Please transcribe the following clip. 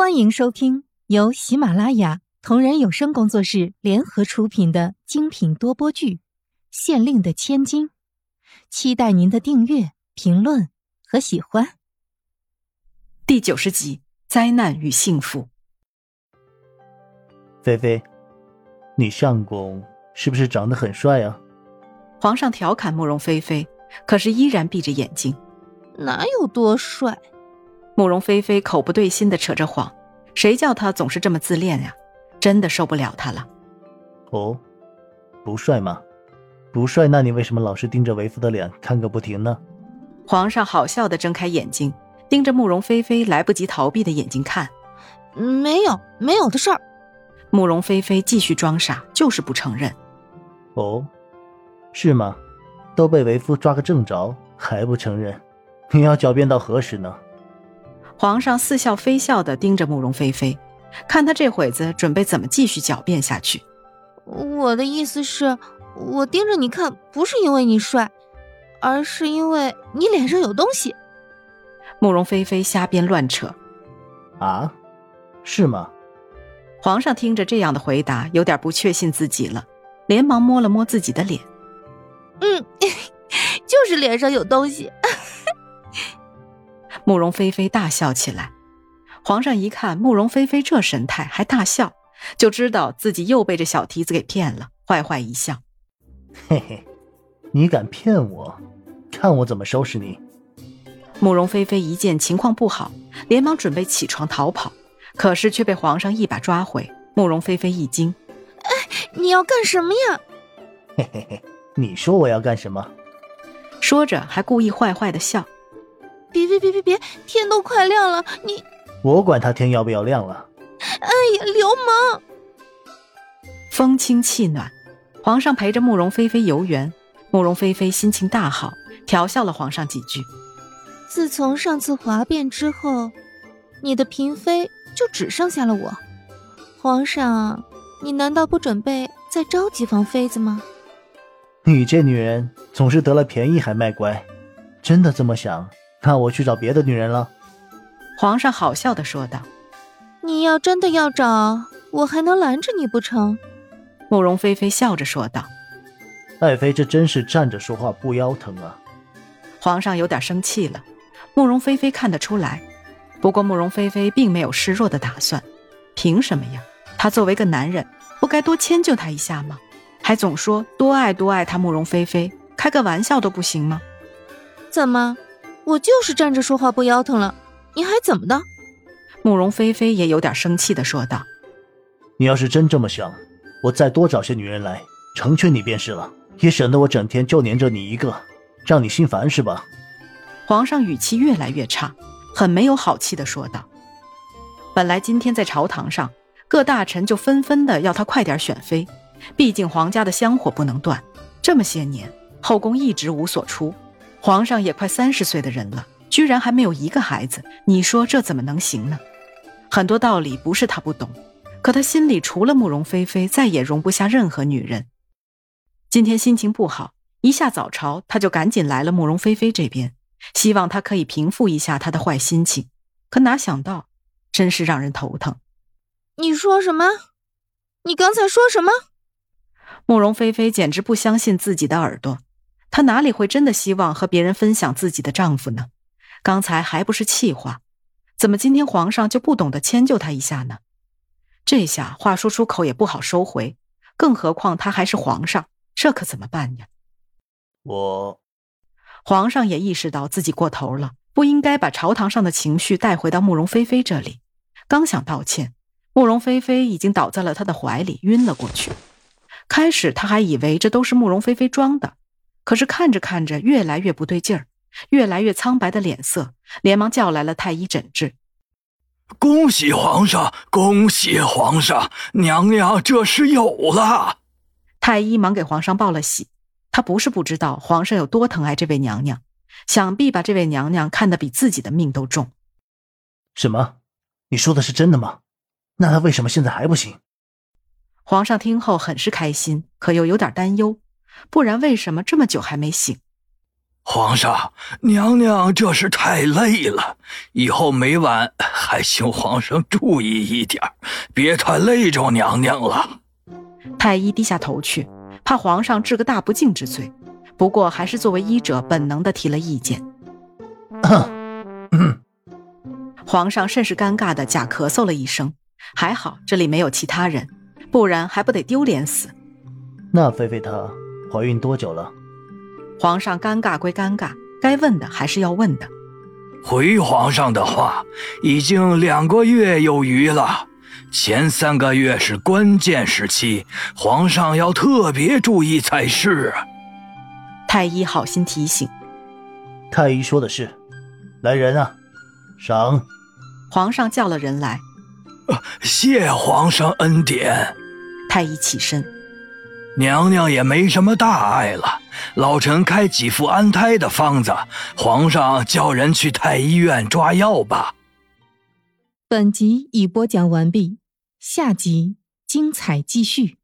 欢迎收听由喜马拉雅同人有声工作室联合出品的精品多播剧《县令的千金》，期待您的订阅、评论和喜欢。第九十集：灾难与幸福。菲菲，你相公是不是长得很帅啊？皇上调侃慕容菲菲，可是依然闭着眼睛。哪有多帅？慕容菲菲口不对心的扯着谎，谁叫他总是这么自恋呀？真的受不了他了。哦，不帅吗？不帅，那你为什么老是盯着为夫的脸看个不停呢？皇上好笑的睁开眼睛，盯着慕容菲菲来不及逃避的眼睛看。没有，没有的事儿。慕容菲菲继续装傻，就是不承认。哦，是吗？都被为夫抓个正着，还不承认？你要狡辩到何时呢？皇上似笑非笑的盯着慕容菲菲，看他这会子准备怎么继续狡辩下去。我的意思是，我盯着你看，不是因为你帅，而是因为你脸上有东西。慕容菲菲瞎编乱扯。啊，是吗？皇上听着这样的回答，有点不确信自己了，连忙摸了摸自己的脸。嗯，就是脸上有东西。慕容菲菲大笑起来，皇上一看慕容菲菲这神态还大笑，就知道自己又被这小蹄子给骗了，坏坏一笑：“嘿嘿，你敢骗我，看我怎么收拾你！”慕容菲菲一见情况不好，连忙准备起床逃跑，可是却被皇上一把抓回。慕容菲菲一惊：“哎，你要干什么呀？”“嘿嘿嘿，你说我要干什么？”说着还故意坏坏的笑。别别别别别！天都快亮了，你我管他天要不要亮了。哎呀，流氓！风清气暖，皇上陪着慕容菲菲游园，慕容菲菲心情大好，调笑了皇上几句。自从上次哗变之后，你的嫔妃就只剩下了我。皇上，你难道不准备再招几房妃子吗？你这女人总是得了便宜还卖乖，真的这么想？那我去找别的女人了。皇上好笑的说道：“你要真的要找，我还能拦着你不成？”慕容菲菲笑着说道：“爱妃，这真是站着说话不腰疼啊！”皇上有点生气了。慕容菲菲看得出来，不过慕容菲菲并没有示弱的打算。凭什么呀？他作为个男人，不该多迁就她一下吗？还总说多爱多爱她，慕容菲菲，开个玩笑都不行吗？怎么？我就是站着说话不腰疼了，你还怎么的？慕容菲菲也有点生气的说道：“你要是真这么想，我再多找些女人来成全你便是了，也省得我整天就黏着你一个，让你心烦是吧？”皇上语气越来越差，很没有好气的说道：“本来今天在朝堂上，各大臣就纷纷的要他快点选妃，毕竟皇家的香火不能断，这么些年后宫一直无所出。”皇上也快三十岁的人了，居然还没有一个孩子，你说这怎么能行呢？很多道理不是他不懂，可他心里除了慕容菲菲，再也容不下任何女人。今天心情不好，一下早朝，他就赶紧来了慕容菲菲这边，希望她可以平复一下他的坏心情。可哪想到，真是让人头疼。你说什么？你刚才说什么？慕容菲菲简直不相信自己的耳朵。她哪里会真的希望和别人分享自己的丈夫呢？刚才还不是气话，怎么今天皇上就不懂得迁就她一下呢？这下话说出口也不好收回，更何况他还是皇上，这可怎么办呀？我，皇上也意识到自己过头了，不应该把朝堂上的情绪带回到慕容菲菲这里。刚想道歉，慕容菲菲已经倒在了他的怀里，晕了过去。开始他还以为这都是慕容菲菲装的。可是看着看着，越来越不对劲儿，越来越苍白的脸色，连忙叫来了太医诊治。恭喜皇上，恭喜皇上，娘娘这是有了。太医忙给皇上报了喜。他不是不知道皇上有多疼爱这位娘娘，想必把这位娘娘看得比自己的命都重。什么？你说的是真的吗？那他为什么现在还不行？皇上听后很是开心，可又有点担忧。不然为什么这么久还没醒？皇上，娘娘这是太累了，以后每晚还请皇上注意一点，别太累着娘娘了。太医低下头去，怕皇上治个大不敬之罪，不过还是作为医者本能的提了意见。皇上甚是尴尬的假咳嗽了一声，还好这里没有其他人，不然还不得丢脸死。那菲菲她怀孕多久了？皇上尴尬归尴尬，该问的还是要问的。回皇上的话，已经两个月有余了。前三个月是关键时期，皇上要特别注意才是。太医好心提醒。太医说的是，来人啊，赏。皇上叫了人来。谢皇上恩典。太医起身。娘娘也没什么大碍了，老臣开几副安胎的方子，皇上叫人去太医院抓药吧。本集已播讲完毕，下集精彩继续。